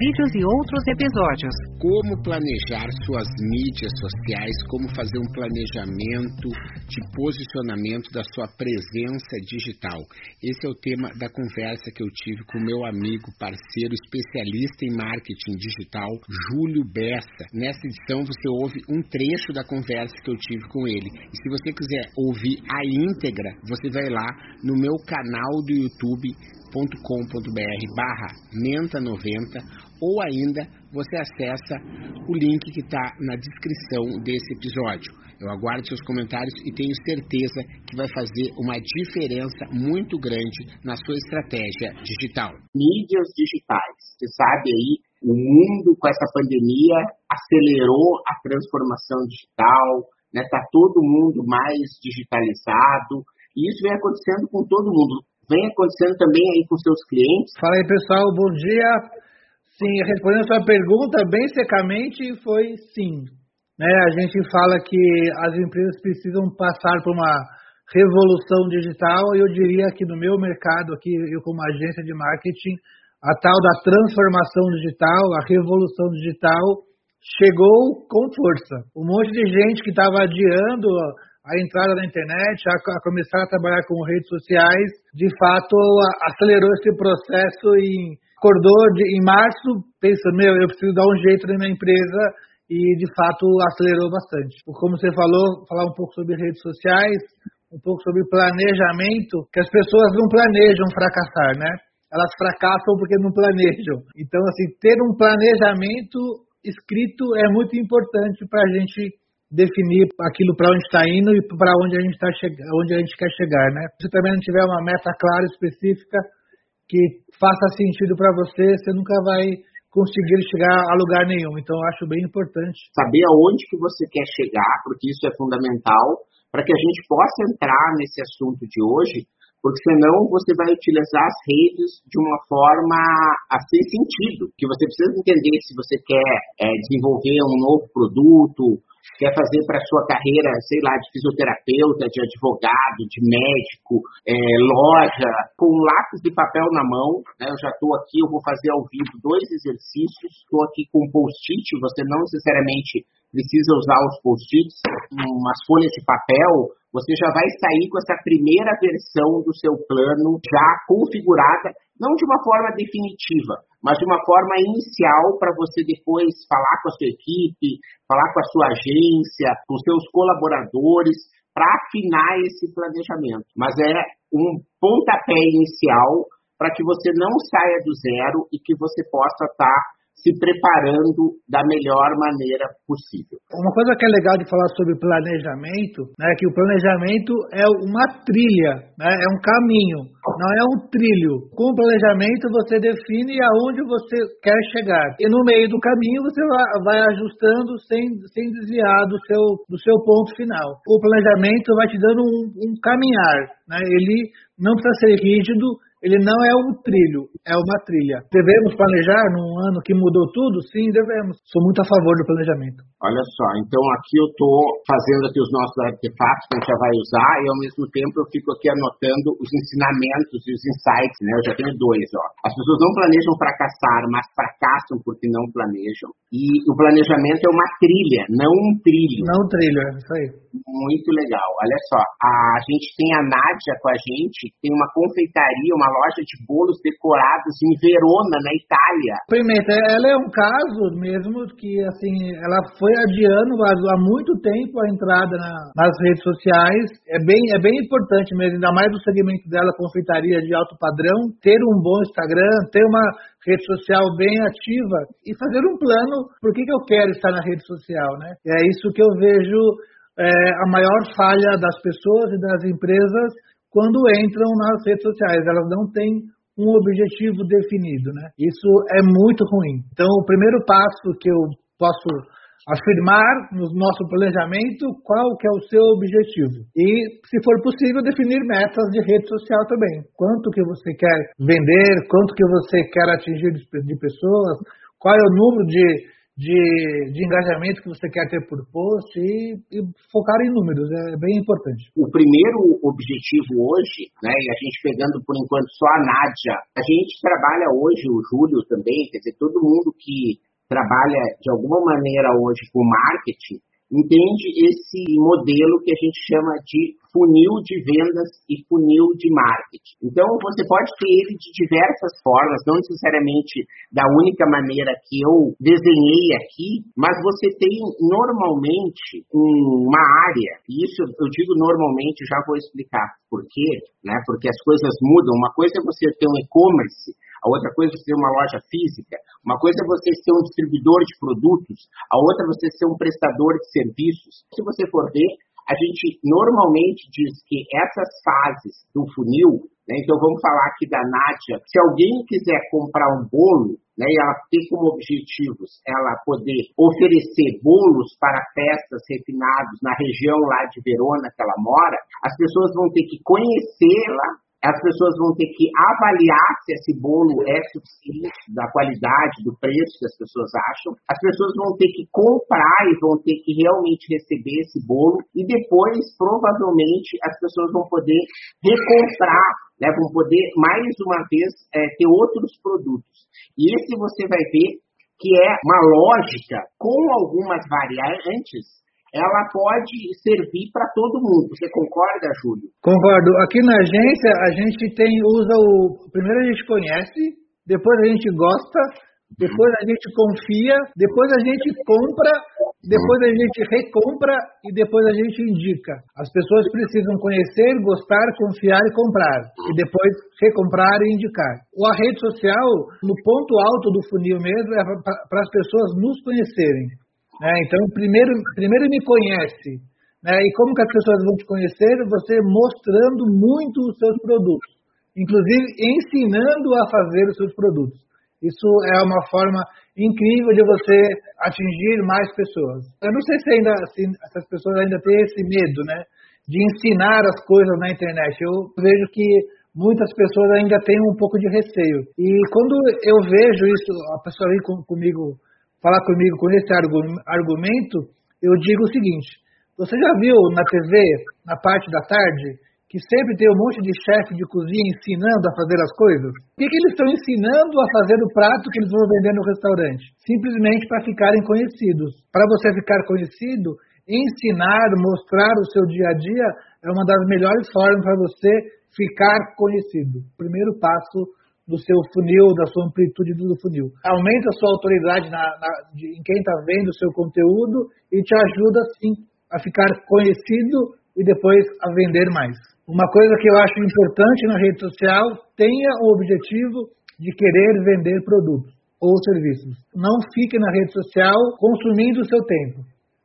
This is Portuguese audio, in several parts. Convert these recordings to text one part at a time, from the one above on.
vídeos e outros episódios. Como planejar suas mídias sociais, como fazer um planejamento de posicionamento da sua presença digital. Esse é o tema da conversa que eu tive com meu amigo, parceiro, especialista em marketing digital, Júlio Bessa. Nessa edição você ouve um trecho da conversa que eu tive com ele. E se você quiser ouvir a íntegra, você vai lá no meu canal do youtube.com.br barra menta90 ou ainda você acessa o link que está na descrição desse episódio. Eu aguardo seus comentários e tenho certeza que vai fazer uma diferença muito grande na sua estratégia digital. Mídias digitais. Você sabe aí, o mundo com essa pandemia acelerou a transformação digital, né? Tá todo mundo mais digitalizado. E isso vem acontecendo com todo mundo vem acontecendo também aí com seus clientes? Fala aí, pessoal, bom dia. Sim, respondendo a sua pergunta bem secamente, foi sim. Né, a gente fala que as empresas precisam passar por uma revolução digital e eu diria que no meu mercado aqui, eu como agência de marketing, a tal da transformação digital, a revolução digital chegou com força. Um monte de gente que estava adiando a entrada na internet, a, a, começar a trabalhar com redes sociais, de fato acelerou esse processo e acordou de, em março pensando, meu, eu preciso dar um jeito na minha empresa e de fato acelerou bastante. Como você falou, falar um pouco sobre redes sociais, um pouco sobre planejamento, que as pessoas não planejam fracassar, né? Elas fracassam porque não planejam. Então, assim, ter um planejamento escrito é muito importante para a gente definir aquilo para onde está indo e para onde a gente está onde a gente quer chegar, né? Se também não tiver uma meta clara específica que faça sentido para você, você nunca vai conseguir chegar a lugar nenhum. Então, acho bem importante saber aonde que você quer chegar, porque isso é fundamental para que a gente possa entrar nesse assunto de hoje, porque senão você vai utilizar as redes de uma forma a sem sentido, que você precisa entender se você quer é, desenvolver um novo produto, quer fazer para sua carreira, sei lá, de fisioterapeuta, de advogado, de médico, é, loja, com lápis de papel na mão, né? Eu já estou aqui, eu vou fazer ao vivo dois exercícios, estou aqui com post-it, você não necessariamente precisa usar os post-its, umas folhas de papel, você já vai sair com essa primeira versão do seu plano já configurada, não de uma forma definitiva, mas de uma forma inicial para você depois falar com a sua equipe, falar com a sua agência, com seus colaboradores, para afinar esse planejamento. Mas é um pontapé inicial para que você não saia do zero e que você possa estar tá se preparando da melhor maneira possível. Uma coisa que é legal de falar sobre planejamento, né, é que o planejamento é uma trilha, né, é um caminho, não é um trilho. Com o planejamento você define aonde você quer chegar e no meio do caminho você vai ajustando sem, sem desviar do seu, do seu ponto final. O planejamento vai te dando um, um caminhar, né, ele não precisa ser rígido, ele não é um trilho, é uma trilha. Devemos planejar num ano que mudou tudo? Sim, devemos. Sou muito a favor do planejamento. Olha só, então aqui eu estou fazendo aqui os nossos artefatos que a gente já vai usar e ao mesmo tempo eu fico aqui anotando os ensinamentos e os insights, né? Eu já tenho dois, ó. As pessoas não planejam fracassar, mas fracassam porque não planejam. E o planejamento é uma trilha, não um trilho. Não um trilho, é isso aí. Muito legal. Olha só, a gente tem a Nádia com a gente, tem uma confeitaria, uma loja de bolos decorados em Verona, na Itália. Pimenta, ela é um caso mesmo que, assim, ela foi adiando há muito tempo a entrada na, nas redes sociais. É bem, é bem importante mesmo, ainda mais no segmento dela, confeitaria de alto padrão, ter um bom Instagram, ter uma rede social bem ativa e fazer um plano por que, que eu quero estar na rede social, né? É isso que eu vejo é, a maior falha das pessoas e das empresas quando entram nas redes sociais. Elas não têm um objetivo definido, né? Isso é muito ruim. Então, o primeiro passo que eu posso afirmar no nosso planejamento qual que é o seu objetivo. E, se for possível, definir metas de rede social também. Quanto que você quer vender, quanto que você quer atingir de pessoas, qual é o número de, de, de engajamento que você quer ter por post e, e, focar em números, é bem importante. O primeiro objetivo hoje, né, e a gente pegando por enquanto só a Nádia, a gente trabalha hoje, o Júlio também, quer dizer, todo mundo que trabalha de alguma maneira hoje com marketing, entende esse modelo que a gente chama de funil de vendas e funil de marketing. Então, você pode ter ele de diversas formas, não necessariamente da única maneira que eu desenhei aqui, mas você tem normalmente uma área, e isso eu digo normalmente, já vou explicar por quê, né? porque as coisas mudam. Uma coisa é você ter um e-commerce, a outra coisa é ter uma loja física, uma coisa é você ser um distribuidor de produtos, a outra é você ser um prestador de serviços. Se você for ver, a gente normalmente diz que essas fases do funil, né, então vamos falar aqui da Nádia, se alguém quiser comprar um bolo, né, e ela tem como objetivos ela poder oferecer bolos para festas refinados na região lá de Verona que ela mora, as pessoas vão ter que conhecê-la as pessoas vão ter que avaliar se esse bolo é suficiente da qualidade, do preço que as pessoas acham. As pessoas vão ter que comprar e vão ter que realmente receber esse bolo e depois, provavelmente, as pessoas vão poder recomprar, né, vão poder, mais uma vez, é, ter outros produtos. E esse você vai ver que é uma lógica com algumas variantes ela pode servir para todo mundo. Você concorda, Júlio? Concordo. Aqui na agência a gente tem usa o primeiro a gente conhece, depois a gente gosta, depois a gente confia, depois a gente compra, depois a gente recompra e depois a gente indica. As pessoas precisam conhecer, gostar, confiar e comprar. E depois recomprar e indicar. A rede social, no ponto alto do funil mesmo, é para as pessoas nos conhecerem. Né? Então, primeiro, primeiro me conhece. Né? E como que as pessoas vão te conhecer? Você mostrando muito os seus produtos. Inclusive, ensinando a fazer os seus produtos. Isso é uma forma incrível de você atingir mais pessoas. Eu não sei se ainda se essas pessoas ainda têm esse medo, né, de ensinar as coisas na internet. Eu vejo que muitas pessoas ainda têm um pouco de receio. E quando eu vejo isso, a pessoa vem comigo falar comigo com esse argumento, eu digo o seguinte: você já viu na TV, na parte da tarde, que sempre tem um monte de chefe de cozinha ensinando a fazer as coisas? O que, que eles estão ensinando a fazer o prato que eles vão vender no restaurante? Simplesmente para ficarem conhecidos. Para você ficar conhecido, ensinar, mostrar o seu dia a dia é uma das melhores formas para você ficar conhecido. Primeiro passo do seu funil, da sua amplitude do funil. Aumenta a sua autoridade na, na, de, em quem está vendo o seu conteúdo e te ajuda, sim, a ficar conhecido e depois a vender mais. Uma coisa que eu acho importante na rede social, tenha o objetivo de querer vender produtos ou serviços. Não fique na rede social consumindo o seu tempo.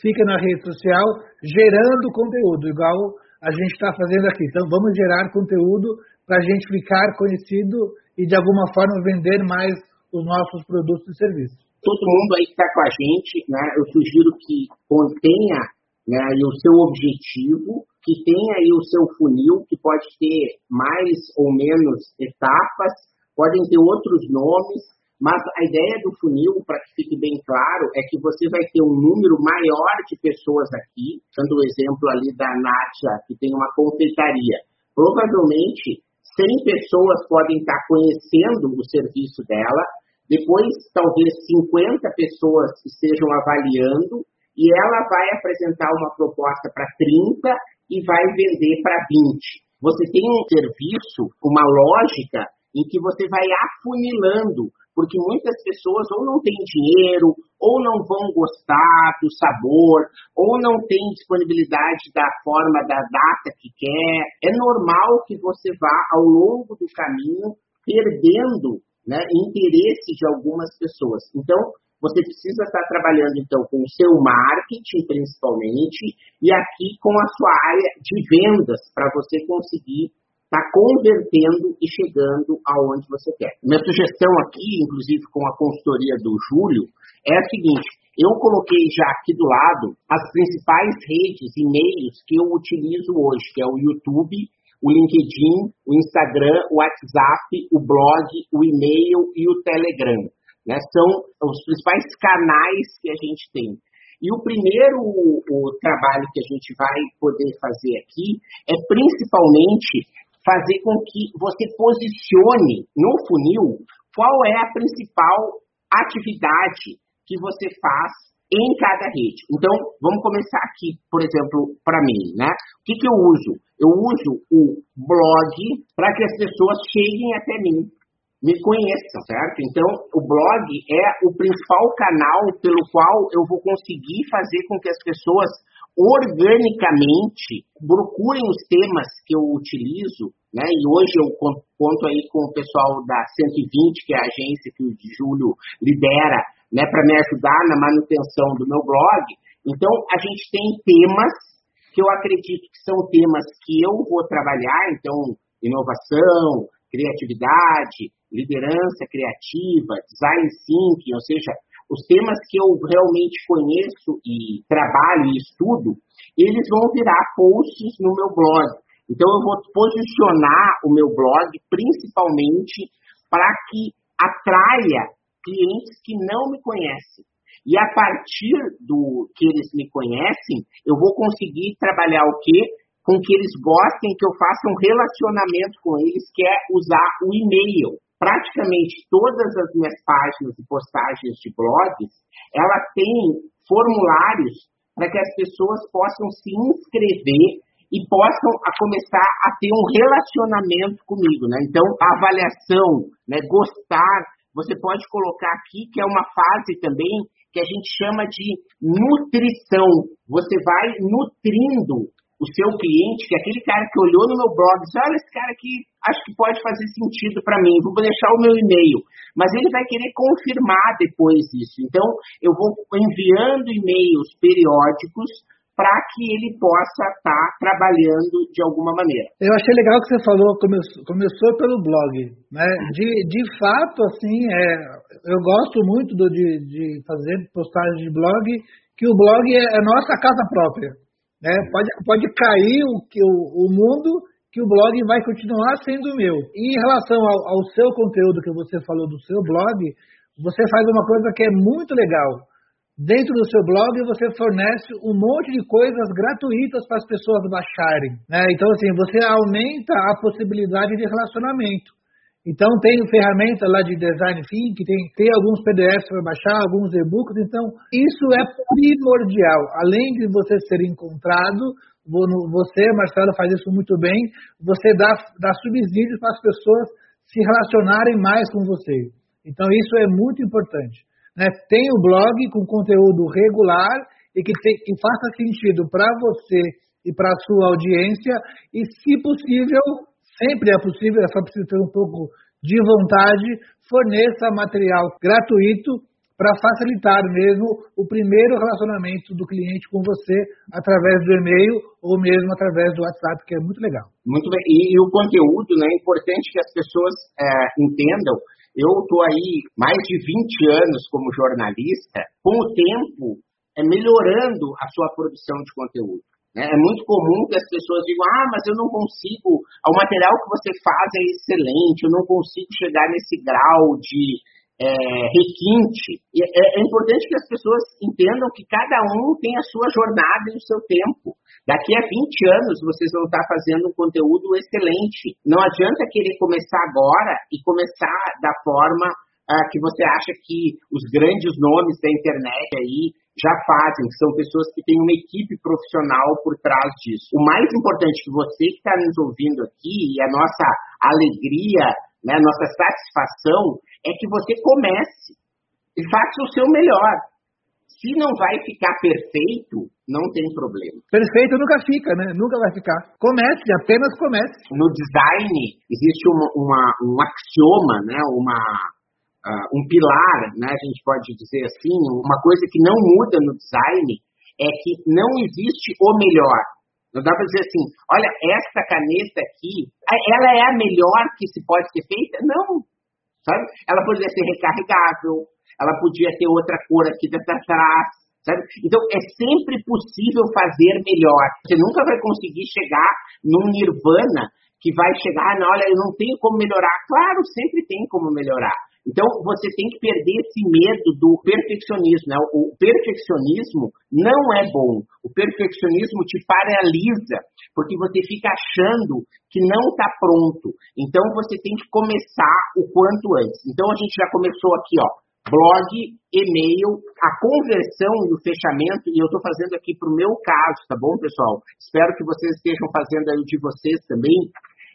Fique na rede social gerando conteúdo, igual a gente está fazendo aqui. Então, vamos gerar conteúdo para a gente ficar conhecido e, de alguma forma, vender mais os nossos produtos e serviços. Todo mundo aí que está com a gente, né, eu sugiro que contenha né, o seu objetivo, que tenha aí o seu funil, que pode ter mais ou menos etapas, podem ter outros nomes, mas a ideia do funil, para que fique bem claro, é que você vai ter um número maior de pessoas aqui, dando o exemplo ali da Nátia, que tem uma confeitaria. Provavelmente 100 pessoas podem estar conhecendo o serviço dela, depois talvez 50 pessoas estejam avaliando e ela vai apresentar uma proposta para 30 e vai vender para 20. Você tem um serviço, uma lógica em que você vai afunilando porque muitas pessoas ou não têm dinheiro, ou não vão gostar do sabor, ou não têm disponibilidade da forma, da data que quer. É normal que você vá, ao longo do caminho, perdendo né, interesse de algumas pessoas. Então, você precisa estar trabalhando então com o seu marketing principalmente e aqui com a sua área de vendas para você conseguir está convertendo e chegando aonde você quer. Minha sugestão aqui, inclusive com a consultoria do Júlio, é a seguinte, eu coloquei já aqui do lado as principais redes e meios que eu utilizo hoje, que é o YouTube, o LinkedIn, o Instagram, o WhatsApp, o blog, o e-mail e o Telegram. Né? São os principais canais que a gente tem. E o primeiro o, o trabalho que a gente vai poder fazer aqui é principalmente fazer com que você posicione no funil qual é a principal atividade que você faz em cada rede. Então, vamos começar aqui, por exemplo, para mim, né? O que, que eu uso? Eu uso o blog para que as pessoas cheguem até mim, me conheçam, certo? Então, o blog é o principal canal pelo qual eu vou conseguir fazer com que as pessoas organicamente procurem os temas que eu utilizo, né? E hoje eu conto aí com o pessoal da 120, que é a agência que o Júlio lidera, né, para me ajudar na manutenção do meu blog. Então, a gente tem temas que eu acredito que são temas que eu vou trabalhar, então, inovação, criatividade, liderança criativa, design thinking, ou seja, os temas que eu realmente conheço e trabalho e estudo, eles vão virar posts no meu blog. Então, eu vou posicionar o meu blog principalmente para que atraia clientes que não me conhecem. E a partir do que eles me conhecem, eu vou conseguir trabalhar o quê? Com que eles gostem que eu faça um relacionamento com eles, que é usar o e-mail. Praticamente todas as minhas páginas e postagens de blogs, ela tem formulários para que as pessoas possam se inscrever e possam a começar a ter um relacionamento comigo, né? Então, a avaliação, né, gostar, você pode colocar aqui que é uma fase também que a gente chama de nutrição. Você vai nutrindo o seu cliente, que é aquele cara que olhou no meu blog e disse, olha, esse cara aqui acho que pode fazer sentido para mim, vou deixar o meu e-mail. Mas ele vai querer confirmar depois isso. Então, eu vou enviando e-mails periódicos para que ele possa estar tá trabalhando de alguma maneira. Eu achei legal que você falou, começou, começou pelo blog. Né? De, de fato, assim, é, eu gosto muito do, de, de fazer postagens de blog, que o blog é, é nossa casa própria. Né? Pode, pode cair o, o, o mundo que o blog vai continuar sendo meu. E em relação ao, ao seu conteúdo que você falou do seu blog, você faz uma coisa que é muito legal Dentro do seu blog você fornece um monte de coisas gratuitas para as pessoas baixarem. Né? Então, assim, você aumenta a possibilidade de relacionamento. Então, tem ferramenta lá de design thinking, tem, tem alguns PDFs para baixar, alguns e-books. Então, isso é primordial. Além de você ser encontrado, você, Marcelo, faz isso muito bem, você dá, dá subsídios para as pessoas se relacionarem mais com você. Então, isso é muito importante né, tem o blog com conteúdo regular e que, que faça sentido para você e para a sua audiência e, se possível, sempre é possível, é só preciso ter um pouco de vontade, forneça material gratuito para facilitar mesmo o primeiro relacionamento do cliente com você através do e-mail ou mesmo através do WhatsApp, que é muito legal. Muito bem. E, e o conteúdo, né, é importante que as pessoas é, entendam eu estou aí mais de 20 anos como jornalista, com o tempo é melhorando a sua produção de conteúdo. Né? É muito comum que as pessoas digam, ah, mas eu não consigo, o material que você faz é excelente, eu não consigo chegar nesse grau de é, requinte. É, é, importante que as pessoas entendam que cada um tem a sua jornada e o seu tempo. Daqui a 20 anos vocês vão estar fazendo um conteúdo excelente. Não adianta querer começar agora e começar da forma ah, que você acha que os grandes nomes da internet aí já fazem, que são pessoas que têm uma equipe profissional por trás disso. O mais importante que você que está nos ouvindo aqui e a nossa alegria, né, a nossa satisfação é que você comece e faça o seu melhor. Se não vai ficar perfeito, não tem problema. Perfeito nunca fica, né? Nunca vai ficar. Comece, apenas comece. No design existe uma, uma, um axioma, né? Uma, um pilar, né? A gente pode dizer assim, uma coisa que não muda no design é que não existe o melhor. Não dá para dizer assim, olha, esta caneta aqui, ela é a melhor que se pode ser feita? Não, sabe? Ela poderia ser recarregável, ela podia ter outra cor aqui atrás, sabe? Então, é sempre possível fazer melhor. Você nunca vai conseguir chegar num nirvana que vai chegar, não, olha, eu não tenho como melhorar. Claro, sempre tem como melhorar. Então, você tem que perder esse medo do perfeccionismo. Né? O perfeccionismo não é bom. O perfeccionismo te paralisa, porque você fica achando que não está pronto. Então, você tem que começar o quanto antes. Então, a gente já começou aqui, ó, blog, e-mail, a conversão e o fechamento, e eu estou fazendo aqui para o meu caso, tá bom, pessoal? Espero que vocês estejam fazendo aí o de vocês também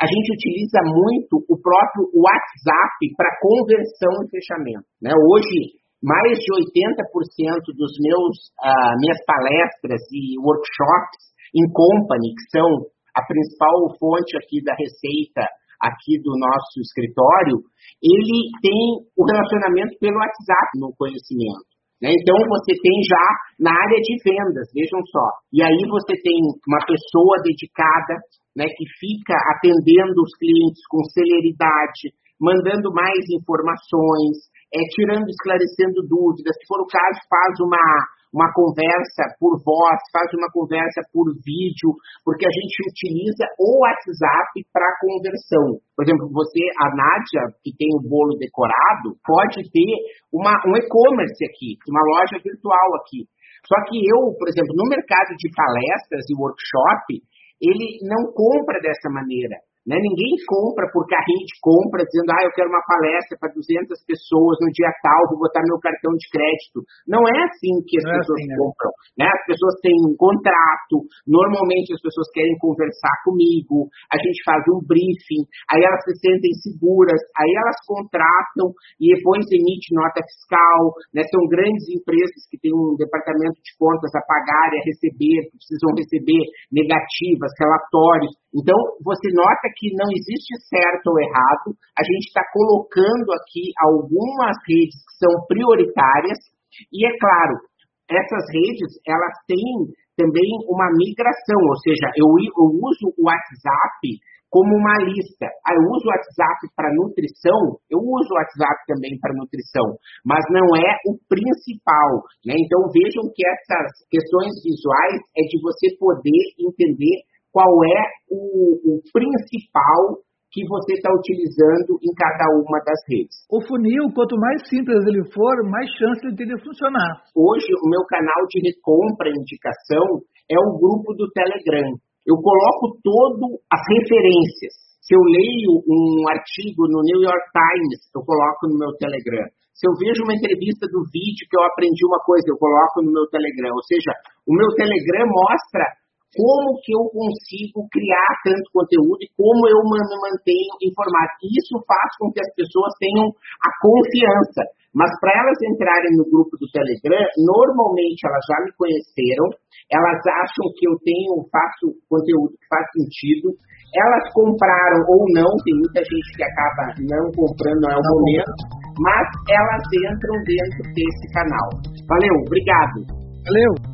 a gente utiliza muito o próprio WhatsApp para conversão e fechamento. Né? Hoje, mais de 80% dos meus uh, minhas palestras e workshops em company, que são a principal fonte aqui da receita aqui do nosso escritório, ele tem o relacionamento pelo WhatsApp no conhecimento. Né? Então, você tem já na área de vendas, vejam só. E aí você tem uma pessoa dedicada né, que fica atendendo os clientes com celeridade, mandando mais informações, é, tirando, esclarecendo dúvidas. Se for o caso, faz uma, uma conversa por voz, faz uma conversa por vídeo, porque a gente utiliza o WhatsApp para conversão. Por exemplo, você, a Nádia, que tem o bolo decorado, pode ter uma, um e-commerce aqui, uma loja virtual aqui. Só que eu, por exemplo, no mercado de palestras e workshop, ele não compra dessa maneira. Né? Ninguém compra por carrinho de compra, dizendo, ah, eu quero uma palestra para 200 pessoas no dia tal, vou botar meu cartão de crédito. Não é assim que as Não é pessoas é assim, compram. Né? As pessoas têm um contrato, normalmente as pessoas querem conversar comigo, a gente faz um briefing, aí elas se sentem seguras, aí elas contratam e depois emite nota fiscal. Né? São grandes empresas que têm um departamento de contas a pagar e a receber, que precisam receber negativas, relatórios. Então, você nota que não existe certo ou errado, a gente está colocando aqui algumas redes que são prioritárias, e é claro, essas redes, elas têm também uma migração, ou seja, eu, eu uso o WhatsApp como uma lista. Ah, eu uso o WhatsApp para nutrição, eu uso o WhatsApp também para nutrição, mas não é o principal. Né? Então vejam que essas questões visuais é de você poder entender qual é o, o principal que você está utilizando em cada uma das redes. O funil, quanto mais simples ele for, mais chance ele tem de funcionar. Hoje, o meu canal de recompra e indicação é o grupo do Telegram. Eu coloco todas as referências. Se eu leio um artigo no New York Times, eu coloco no meu Telegram. Se eu vejo uma entrevista do vídeo que eu aprendi uma coisa, eu coloco no meu Telegram. Ou seja, o meu Telegram mostra como que eu consigo criar tanto conteúdo e como eu me mantenho informado. Isso faz com que as pessoas tenham a confiança. Mas para elas entrarem no grupo do Telegram, normalmente elas já me conheceram, elas acham que eu tenho, faço conteúdo que faz sentido, elas compraram ou não, tem muita gente que acaba não comprando, não é o momento, mas elas entram dentro desse canal. Valeu, obrigado. Valeu.